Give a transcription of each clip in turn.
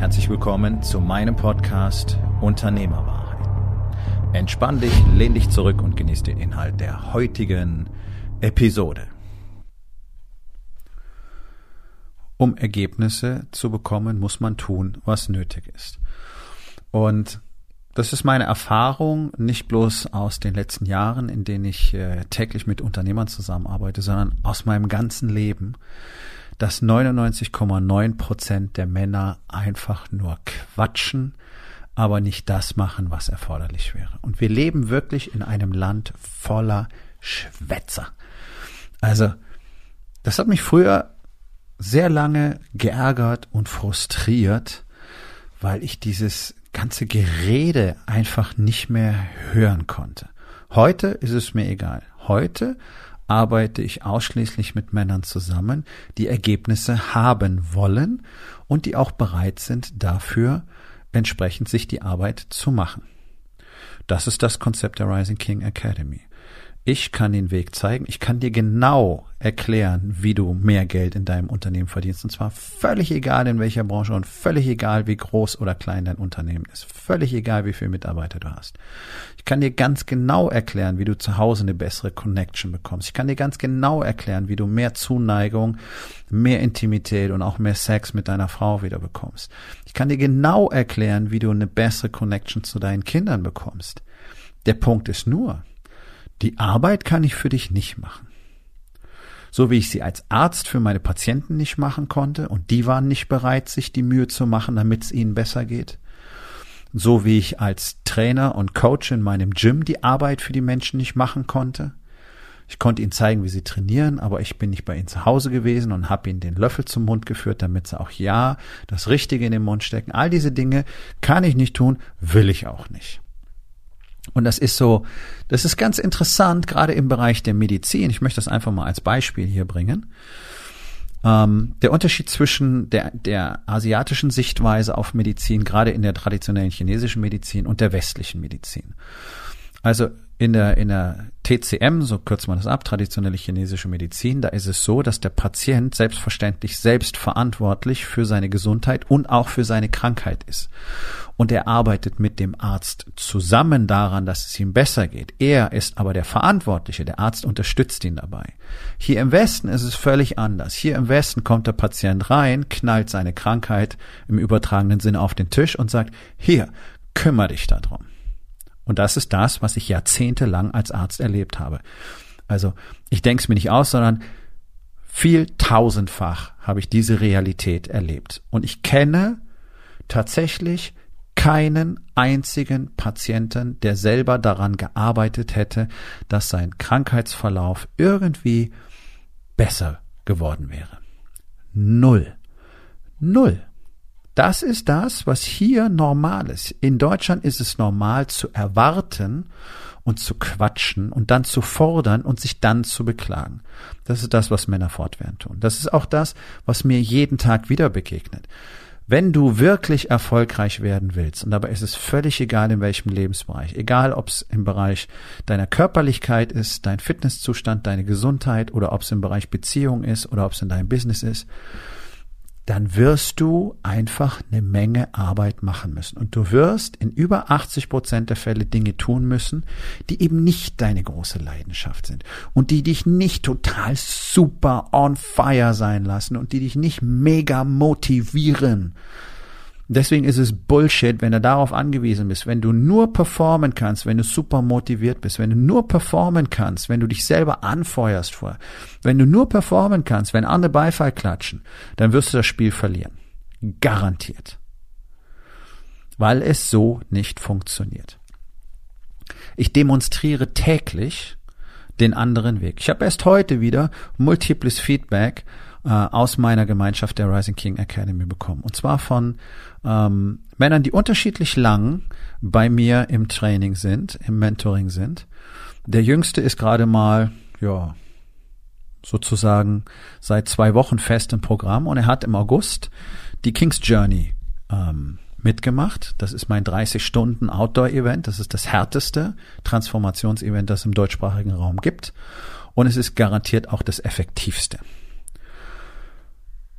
Herzlich willkommen zu meinem Podcast Unternehmerwahrheit. Entspann dich, lehn dich zurück und genieß den Inhalt der heutigen Episode. Um Ergebnisse zu bekommen, muss man tun, was nötig ist. Und das ist meine Erfahrung, nicht bloß aus den letzten Jahren, in denen ich äh, täglich mit Unternehmern zusammenarbeite, sondern aus meinem ganzen Leben dass 99,9 Prozent der Männer einfach nur quatschen, aber nicht das machen, was erforderlich wäre. Und wir leben wirklich in einem Land voller Schwätzer. Also, das hat mich früher sehr lange geärgert und frustriert, weil ich dieses ganze Gerede einfach nicht mehr hören konnte. Heute ist es mir egal. Heute arbeite ich ausschließlich mit Männern zusammen, die Ergebnisse haben wollen und die auch bereit sind, dafür entsprechend sich die Arbeit zu machen. Das ist das Konzept der Rising King Academy. Ich kann den Weg zeigen. Ich kann dir genau erklären, wie du mehr Geld in deinem Unternehmen verdienst. Und zwar völlig egal in welcher Branche und völlig egal, wie groß oder klein dein Unternehmen ist. Völlig egal, wie viele Mitarbeiter du hast. Ich kann dir ganz genau erklären, wie du zu Hause eine bessere Connection bekommst. Ich kann dir ganz genau erklären, wie du mehr Zuneigung, mehr Intimität und auch mehr Sex mit deiner Frau wieder bekommst. Ich kann dir genau erklären, wie du eine bessere Connection zu deinen Kindern bekommst. Der Punkt ist nur, die Arbeit kann ich für dich nicht machen. So wie ich sie als Arzt für meine Patienten nicht machen konnte und die waren nicht bereit, sich die Mühe zu machen, damit es ihnen besser geht. So wie ich als Trainer und Coach in meinem Gym die Arbeit für die Menschen nicht machen konnte. Ich konnte ihnen zeigen, wie sie trainieren, aber ich bin nicht bei ihnen zu Hause gewesen und habe ihnen den Löffel zum Mund geführt, damit sie auch ja das Richtige in den Mund stecken. All diese Dinge kann ich nicht tun, will ich auch nicht. Und das ist so, das ist ganz interessant, gerade im Bereich der Medizin. Ich möchte das einfach mal als Beispiel hier bringen. Ähm, der Unterschied zwischen der, der asiatischen Sichtweise auf Medizin, gerade in der traditionellen chinesischen Medizin und der westlichen Medizin. Also in der, in der TCM, so kürzt man das ab, traditionelle chinesische Medizin, da ist es so, dass der Patient selbstverständlich selbst verantwortlich für seine Gesundheit und auch für seine Krankheit ist. Und er arbeitet mit dem Arzt zusammen daran, dass es ihm besser geht. Er ist aber der Verantwortliche, der Arzt unterstützt ihn dabei. Hier im Westen ist es völlig anders. Hier im Westen kommt der Patient rein, knallt seine Krankheit im übertragenen Sinne auf den Tisch und sagt, hier, kümmere dich darum. Und das ist das, was ich jahrzehntelang als Arzt erlebt habe. Also ich denke es mir nicht aus, sondern viel tausendfach habe ich diese Realität erlebt. Und ich kenne tatsächlich keinen einzigen Patienten, der selber daran gearbeitet hätte, dass sein Krankheitsverlauf irgendwie besser geworden wäre. Null. Null. Das ist das, was hier normal ist. In Deutschland ist es normal zu erwarten und zu quatschen und dann zu fordern und sich dann zu beklagen. Das ist das, was Männer fortwährend tun. Das ist auch das, was mir jeden Tag wieder begegnet. Wenn du wirklich erfolgreich werden willst, und dabei ist es völlig egal in welchem Lebensbereich, egal ob es im Bereich deiner Körperlichkeit ist, dein Fitnesszustand, deine Gesundheit oder ob es im Bereich Beziehung ist oder ob es in deinem Business ist, dann wirst du einfach eine Menge Arbeit machen müssen. Und du wirst in über 80 Prozent der Fälle Dinge tun müssen, die eben nicht deine große Leidenschaft sind und die dich nicht total super on fire sein lassen und die dich nicht mega motivieren, Deswegen ist es Bullshit, wenn du darauf angewiesen bist. Wenn du nur performen kannst, wenn du super motiviert bist, wenn du nur performen kannst, wenn du dich selber anfeuerst vor, wenn du nur performen kannst, wenn andere Beifall klatschen, dann wirst du das Spiel verlieren. Garantiert. Weil es so nicht funktioniert. Ich demonstriere täglich den anderen Weg. Ich habe erst heute wieder multiples Feedback äh, aus meiner Gemeinschaft der Rising King Academy bekommen. Und zwar von ähm, Männern, die unterschiedlich lang bei mir im Training sind, im Mentoring sind. Der jüngste ist gerade mal, ja, sozusagen seit zwei Wochen fest im Programm und er hat im August die King's Journey ähm, mitgemacht. Das ist mein 30 Stunden Outdoor-Event. Das ist das härteste Transformationsevent, das es im deutschsprachigen Raum gibt. Und es ist garantiert auch das effektivste.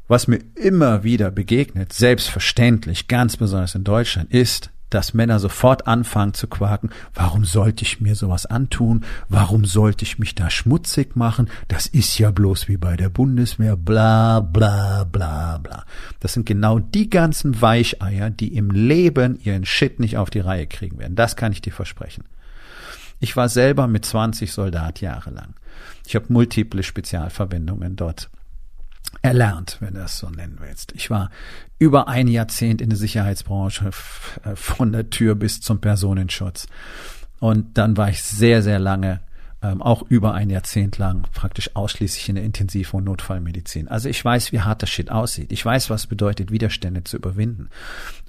Was mir immer wieder begegnet, selbstverständlich, ganz besonders in Deutschland, ist, dass Männer sofort anfangen zu quaken, warum sollte ich mir sowas antun? Warum sollte ich mich da schmutzig machen? Das ist ja bloß wie bei der Bundeswehr, bla bla bla bla. Das sind genau die ganzen Weicheier, die im Leben ihren Shit nicht auf die Reihe kriegen werden. Das kann ich dir versprechen. Ich war selber mit 20 Soldat jahrelang. Ich habe multiple Spezialverwendungen dort erlernt, wenn du das so nennen willst. Ich war über ein Jahrzehnt in der Sicherheitsbranche äh, von der Tür bis zum Personenschutz. Und dann war ich sehr, sehr lange, ähm, auch über ein Jahrzehnt lang, praktisch ausschließlich in der Intensiv- und Notfallmedizin. Also ich weiß, wie hart das Shit aussieht. Ich weiß, was bedeutet, Widerstände zu überwinden.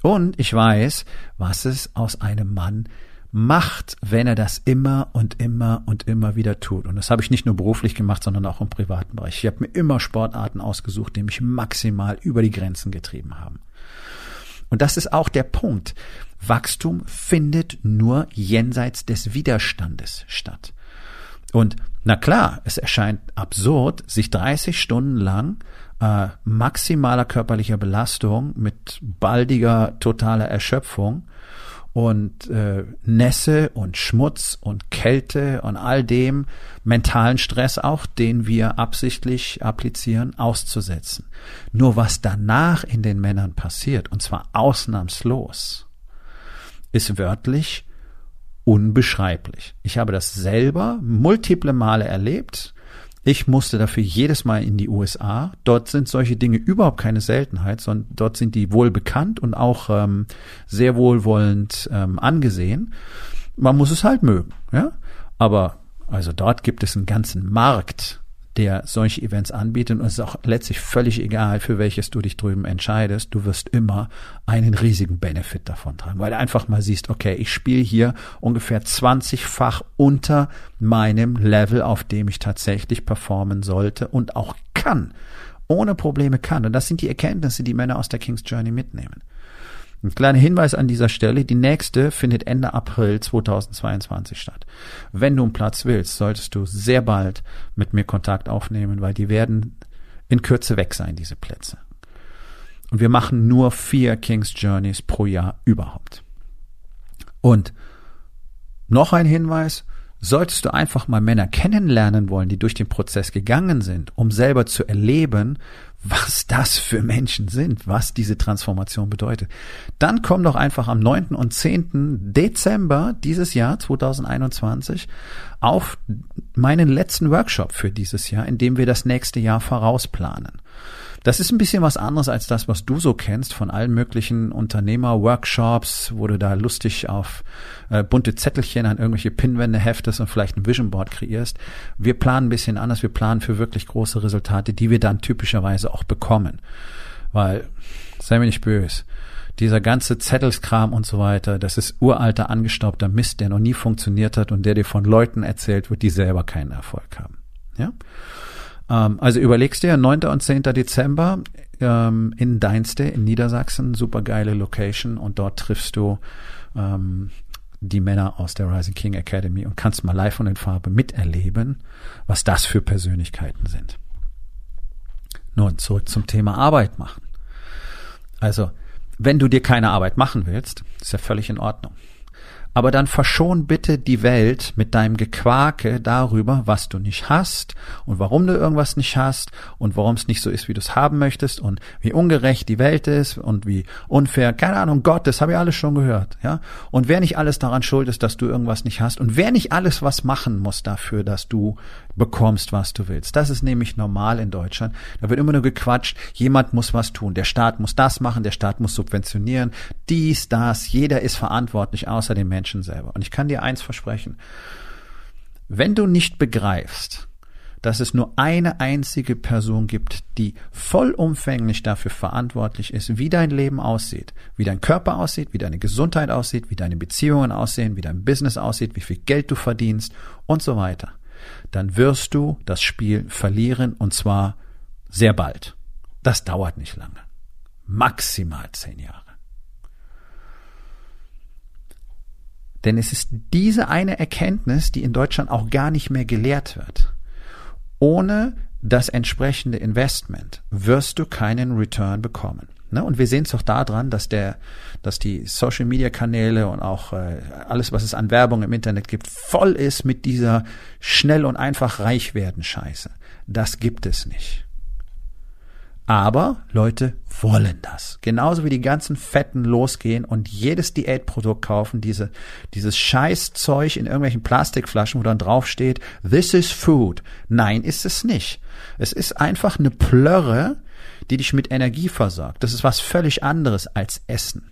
Und ich weiß, was es aus einem Mann macht, wenn er das immer und immer und immer wieder tut. Und das habe ich nicht nur beruflich gemacht, sondern auch im privaten Bereich. Ich habe mir immer Sportarten ausgesucht, die mich maximal über die Grenzen getrieben haben. Und das ist auch der Punkt. Wachstum findet nur jenseits des Widerstandes statt. Und na klar, es erscheint absurd, sich 30 Stunden lang äh, maximaler körperlicher Belastung mit baldiger totaler Erschöpfung und äh, Nässe und Schmutz und Kälte und all dem mentalen Stress auch, den wir absichtlich applizieren, auszusetzen. Nur was danach in den Männern passiert, und zwar ausnahmslos, ist wörtlich unbeschreiblich. Ich habe das selber multiple Male erlebt ich musste dafür jedes Mal in die USA. Dort sind solche Dinge überhaupt keine Seltenheit, sondern dort sind die wohl bekannt und auch ähm, sehr wohlwollend ähm, angesehen. Man muss es halt mögen, ja. Aber also dort gibt es einen ganzen Markt der solche Events anbietet. Und es ist auch letztlich völlig egal, für welches du dich drüben entscheidest. Du wirst immer einen riesigen Benefit davon tragen, weil du einfach mal siehst, okay, ich spiele hier ungefähr 20-fach unter meinem Level, auf dem ich tatsächlich performen sollte und auch kann. Ohne Probleme kann. Und das sind die Erkenntnisse, die Männer aus der King's Journey mitnehmen. Ein kleiner Hinweis an dieser Stelle, die nächste findet Ende April 2022 statt. Wenn du einen Platz willst, solltest du sehr bald mit mir Kontakt aufnehmen, weil die werden in Kürze weg sein, diese Plätze. Und wir machen nur vier King's Journeys pro Jahr überhaupt. Und noch ein Hinweis, solltest du einfach mal Männer kennenlernen wollen, die durch den Prozess gegangen sind, um selber zu erleben, was das für Menschen sind, was diese Transformation bedeutet. Dann komm doch einfach am 9. und 10. Dezember dieses Jahr 2021 auf meinen letzten Workshop für dieses Jahr, in dem wir das nächste Jahr vorausplanen. Das ist ein bisschen was anderes als das, was du so kennst von allen möglichen Unternehmer-Workshops, wo du da lustig auf äh, bunte Zettelchen an irgendwelche Pinwände heftest und vielleicht ein Vision Board kreierst. Wir planen ein bisschen anders. Wir planen für wirklich große Resultate, die wir dann typischerweise auch bekommen. Weil, sei mir nicht böse, dieser ganze Zettelskram und so weiter, das ist uralter, angestaubter Mist, der noch nie funktioniert hat und der dir von Leuten erzählt wird, die selber keinen Erfolg haben. Ja? Ähm, also überlegst dir, 9. und 10. Dezember ähm, in Deinste in Niedersachsen, super geile Location und dort triffst du ähm, die Männer aus der Rising King Academy und kannst mal live und in Farbe miterleben, was das für Persönlichkeiten sind. Nun, zurück zum Thema Arbeit machen. Also, wenn du dir keine Arbeit machen willst, ist ja völlig in Ordnung. Aber dann verschon bitte die Welt mit deinem Gequake darüber, was du nicht hast und warum du irgendwas nicht hast und warum es nicht so ist, wie du es haben möchtest und wie ungerecht die Welt ist und wie unfair, keine Ahnung, Gott, das habe ich alles schon gehört, ja. Und wer nicht alles daran schuld ist, dass du irgendwas nicht hast und wer nicht alles was machen muss dafür, dass du bekommst, was du willst. Das ist nämlich normal in Deutschland. Da wird immer nur gequatscht, jemand muss was tun, der Staat muss das machen, der Staat muss subventionieren, dies, das, jeder ist verantwortlich außer den Menschen selber. Und ich kann dir eins versprechen, wenn du nicht begreifst, dass es nur eine einzige Person gibt, die vollumfänglich dafür verantwortlich ist, wie dein Leben aussieht, wie dein Körper aussieht, wie deine Gesundheit aussieht, wie deine Beziehungen aussehen, wie dein Business aussieht, wie viel Geld du verdienst und so weiter, dann wirst du das Spiel verlieren und zwar sehr bald. Das dauert nicht lange. Maximal zehn Jahre. Denn es ist diese eine Erkenntnis, die in Deutschland auch gar nicht mehr gelehrt wird. Ohne das entsprechende Investment wirst du keinen Return bekommen. Ne? Und wir sehen es doch daran, dass der, dass die Social Media Kanäle und auch äh, alles, was es an Werbung im Internet gibt, voll ist mit dieser schnell und einfach reich werden Scheiße. Das gibt es nicht. Aber Leute wollen das. Genauso wie die ganzen Fetten losgehen und jedes Diätprodukt kaufen, diese, dieses Scheißzeug in irgendwelchen Plastikflaschen, wo dann draufsteht, this is food. Nein, ist es nicht. Es ist einfach eine Plörre, die dich mit Energie versorgt. Das ist was völlig anderes als Essen.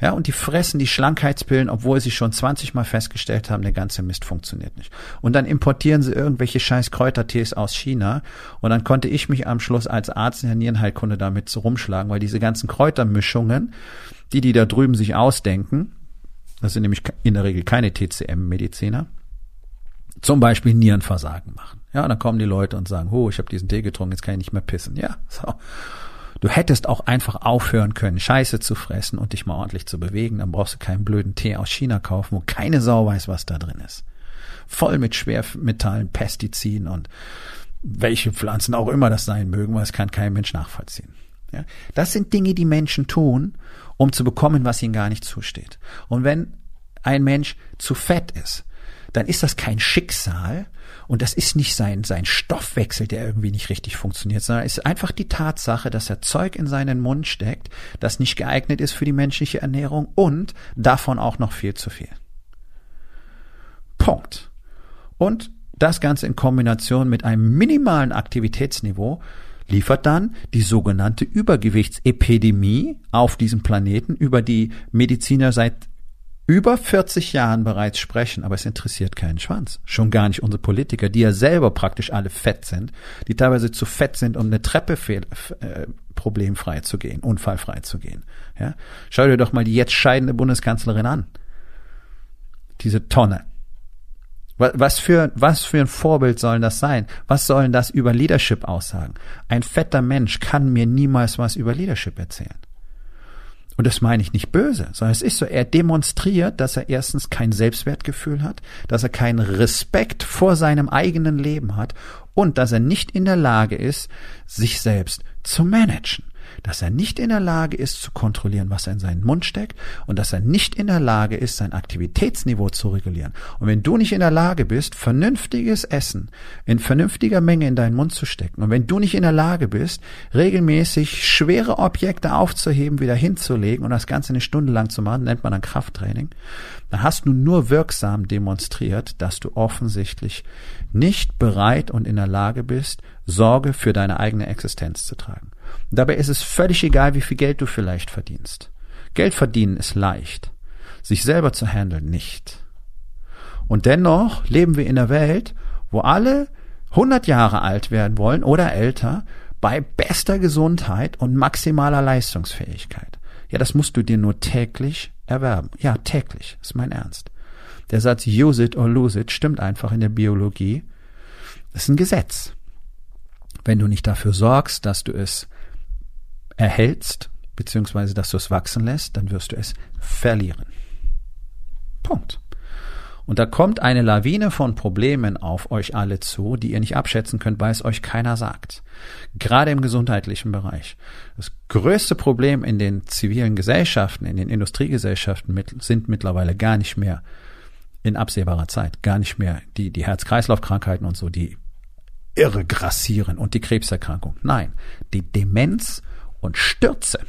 Ja, und die fressen die Schlankheitspillen, obwohl sie schon 20 Mal festgestellt haben, der ganze Mist funktioniert nicht. Und dann importieren sie irgendwelche scheiß Kräutertees aus China. Und dann konnte ich mich am Schluss als Arzt in der Nierenheilkunde damit so rumschlagen, weil diese ganzen Kräutermischungen, die die da drüben sich ausdenken, das sind nämlich in der Regel keine TCM-Mediziner, zum Beispiel Nierenversagen machen. Ja, dann kommen die Leute und sagen, oh, ich habe diesen Tee getrunken, jetzt kann ich nicht mehr pissen. Ja, so. Du hättest auch einfach aufhören können, Scheiße zu fressen und dich mal ordentlich zu bewegen. Dann brauchst du keinen blöden Tee aus China kaufen, wo keine Sau weiß, was da drin ist. Voll mit Schwermetallen, Pestiziden und welche Pflanzen auch immer das sein mögen, weil es kann kein Mensch nachvollziehen. Ja? Das sind Dinge, die Menschen tun, um zu bekommen, was ihnen gar nicht zusteht. Und wenn ein Mensch zu fett ist, dann ist das kein Schicksal und das ist nicht sein, sein Stoffwechsel, der irgendwie nicht richtig funktioniert, sondern es ist einfach die Tatsache, dass er Zeug in seinen Mund steckt, das nicht geeignet ist für die menschliche Ernährung und davon auch noch viel zu viel. Punkt. Und das Ganze in Kombination mit einem minimalen Aktivitätsniveau liefert dann die sogenannte Übergewichtsepidemie auf diesem Planeten, über die Mediziner seit über 40 Jahren bereits sprechen, aber es interessiert keinen Schwanz. Schon gar nicht unsere Politiker, die ja selber praktisch alle fett sind, die teilweise zu fett sind, um eine Treppe fehl, äh, problemfrei zu gehen, unfallfrei zu gehen. Ja? Schau dir doch mal die jetzt scheidende Bundeskanzlerin an. Diese Tonne. Was für, was für ein Vorbild sollen das sein? Was sollen das über Leadership aussagen? Ein fetter Mensch kann mir niemals was über Leadership erzählen. Und das meine ich nicht böse, sondern es ist so, er demonstriert, dass er erstens kein Selbstwertgefühl hat, dass er keinen Respekt vor seinem eigenen Leben hat und dass er nicht in der Lage ist, sich selbst zu managen dass er nicht in der Lage ist zu kontrollieren, was er in seinen Mund steckt und dass er nicht in der Lage ist, sein Aktivitätsniveau zu regulieren. Und wenn du nicht in der Lage bist, vernünftiges Essen in vernünftiger Menge in deinen Mund zu stecken und wenn du nicht in der Lage bist, regelmäßig schwere Objekte aufzuheben, wieder hinzulegen und das Ganze eine Stunde lang zu machen, nennt man dann Krafttraining, dann hast du nur wirksam demonstriert, dass du offensichtlich nicht bereit und in der Lage bist, Sorge für deine eigene Existenz zu tragen. Dabei ist es völlig egal, wie viel Geld du vielleicht verdienst. Geld verdienen ist leicht. Sich selber zu handeln nicht. Und dennoch leben wir in einer Welt, wo alle 100 Jahre alt werden wollen oder älter bei bester Gesundheit und maximaler Leistungsfähigkeit. Ja, das musst du dir nur täglich erwerben. Ja, täglich, ist mein Ernst. Der Satz use it or lose it stimmt einfach in der Biologie. Das ist ein Gesetz. Wenn du nicht dafür sorgst, dass du es erhältst, beziehungsweise dass du es wachsen lässt, dann wirst du es verlieren. Punkt. Und da kommt eine Lawine von Problemen auf euch alle zu, die ihr nicht abschätzen könnt, weil es euch keiner sagt. Gerade im gesundheitlichen Bereich. Das größte Problem in den zivilen Gesellschaften, in den Industriegesellschaften sind mittlerweile gar nicht mehr in absehbarer Zeit, gar nicht mehr die, die Herz-Kreislauf-Krankheiten und so, die irre grassieren und die Krebserkrankung. Nein, die Demenz und Stürze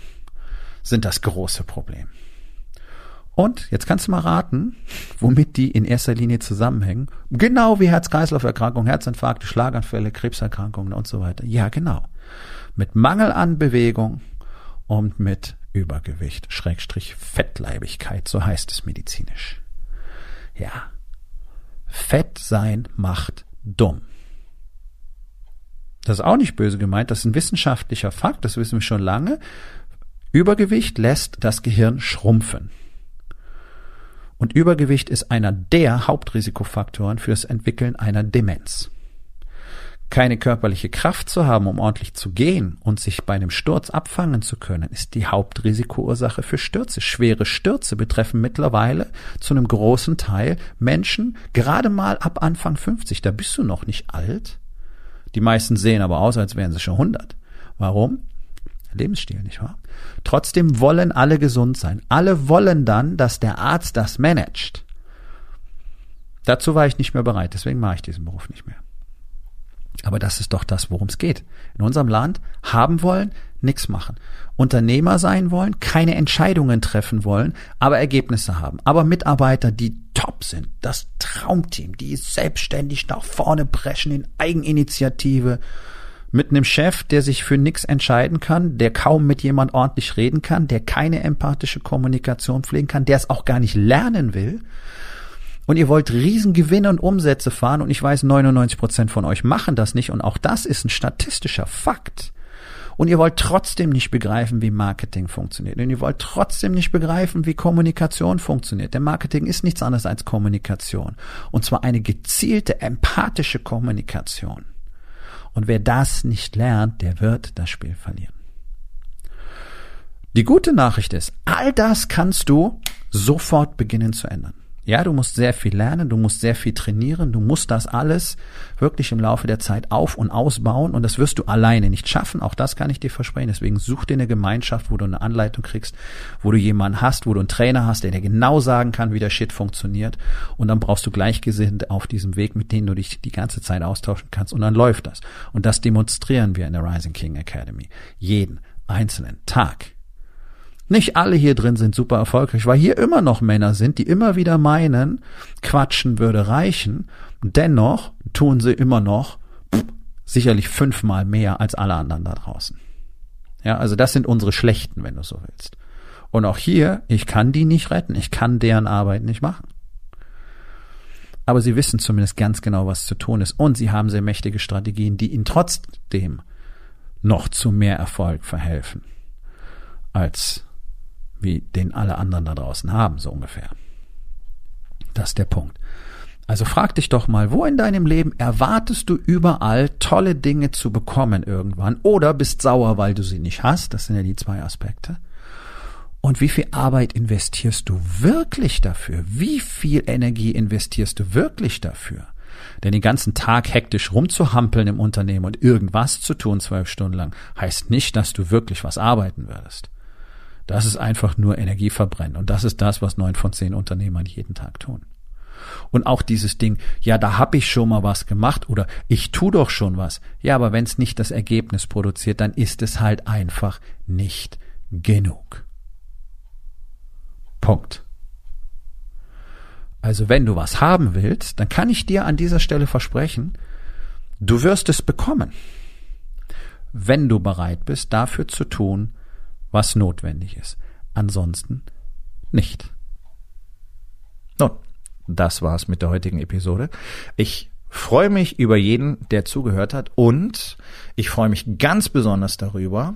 sind das große Problem. Und jetzt kannst du mal raten, womit die in erster Linie zusammenhängen. Genau wie Herz-Kreislauf-Erkrankungen, Herzinfarkte, Schlaganfälle, Krebserkrankungen und so weiter. Ja, genau. Mit Mangel an Bewegung und mit Übergewicht, Schrägstrich Fettleibigkeit, so heißt es medizinisch. Ja. Fett sein macht dumm. Das ist auch nicht böse gemeint, das ist ein wissenschaftlicher Fakt, das wissen wir schon lange. Übergewicht lässt das Gehirn schrumpfen. Und Übergewicht ist einer der Hauptrisikofaktoren für das Entwickeln einer Demenz. Keine körperliche Kraft zu haben, um ordentlich zu gehen und sich bei einem Sturz abfangen zu können, ist die Hauptrisikoursache für Stürze. Schwere Stürze betreffen mittlerweile zu einem großen Teil Menschen gerade mal ab Anfang 50. Da bist du noch nicht alt. Die meisten sehen aber aus, als wären sie schon 100. Warum? Lebensstil, nicht wahr? Trotzdem wollen alle gesund sein. Alle wollen dann, dass der Arzt das managt. Dazu war ich nicht mehr bereit, deswegen mache ich diesen Beruf nicht mehr. Aber das ist doch das, worum es geht. In unserem Land haben wollen, nichts machen. Unternehmer sein wollen, keine Entscheidungen treffen wollen, aber Ergebnisse haben. Aber Mitarbeiter, die top sind, das Traumteam, die selbstständig nach vorne preschen in Eigeninitiative, mit einem Chef, der sich für nichts entscheiden kann, der kaum mit jemand ordentlich reden kann, der keine empathische Kommunikation pflegen kann, der es auch gar nicht lernen will, und ihr wollt Riesengewinne und Umsätze fahren und ich weiß, 99 Prozent von euch machen das nicht. Und auch das ist ein statistischer Fakt. Und ihr wollt trotzdem nicht begreifen, wie Marketing funktioniert. Und ihr wollt trotzdem nicht begreifen, wie Kommunikation funktioniert. Denn Marketing ist nichts anderes als Kommunikation. Und zwar eine gezielte, empathische Kommunikation. Und wer das nicht lernt, der wird das Spiel verlieren. Die gute Nachricht ist, all das kannst du sofort beginnen zu ändern. Ja, du musst sehr viel lernen, du musst sehr viel trainieren, du musst das alles wirklich im Laufe der Zeit auf und ausbauen und das wirst du alleine nicht schaffen. Auch das kann ich dir versprechen. Deswegen such dir eine Gemeinschaft, wo du eine Anleitung kriegst, wo du jemanden hast, wo du einen Trainer hast, der dir genau sagen kann, wie der Shit funktioniert. Und dann brauchst du Gleichgesinnte auf diesem Weg, mit denen du dich die ganze Zeit austauschen kannst und dann läuft das. Und das demonstrieren wir in der Rising King Academy. Jeden einzelnen Tag. Nicht alle hier drin sind super erfolgreich, weil hier immer noch Männer sind, die immer wieder meinen, quatschen würde reichen. Dennoch tun sie immer noch pff, sicherlich fünfmal mehr als alle anderen da draußen. Ja, also das sind unsere Schlechten, wenn du so willst. Und auch hier, ich kann die nicht retten, ich kann deren Arbeit nicht machen. Aber sie wissen zumindest ganz genau, was zu tun ist. Und sie haben sehr mächtige Strategien, die ihnen trotzdem noch zu mehr Erfolg verhelfen als wie den alle anderen da draußen haben, so ungefähr. Das ist der Punkt. Also frag dich doch mal, wo in deinem Leben erwartest du überall tolle Dinge zu bekommen irgendwann oder bist sauer, weil du sie nicht hast? Das sind ja die zwei Aspekte. Und wie viel Arbeit investierst du wirklich dafür? Wie viel Energie investierst du wirklich dafür? Denn den ganzen Tag hektisch rumzuhampeln im Unternehmen und irgendwas zu tun zwölf Stunden lang heißt nicht, dass du wirklich was arbeiten würdest. Das ist einfach nur Energieverbrennen. Und das ist das, was neun von zehn Unternehmern jeden Tag tun. Und auch dieses Ding, ja, da habe ich schon mal was gemacht oder ich tu doch schon was. Ja, aber wenn es nicht das Ergebnis produziert, dann ist es halt einfach nicht genug. Punkt. Also wenn du was haben willst, dann kann ich dir an dieser Stelle versprechen, du wirst es bekommen, wenn du bereit bist, dafür zu tun, was notwendig ist. Ansonsten nicht. Nun, das war's mit der heutigen Episode. Ich freue mich über jeden, der zugehört hat und ich freue mich ganz besonders darüber,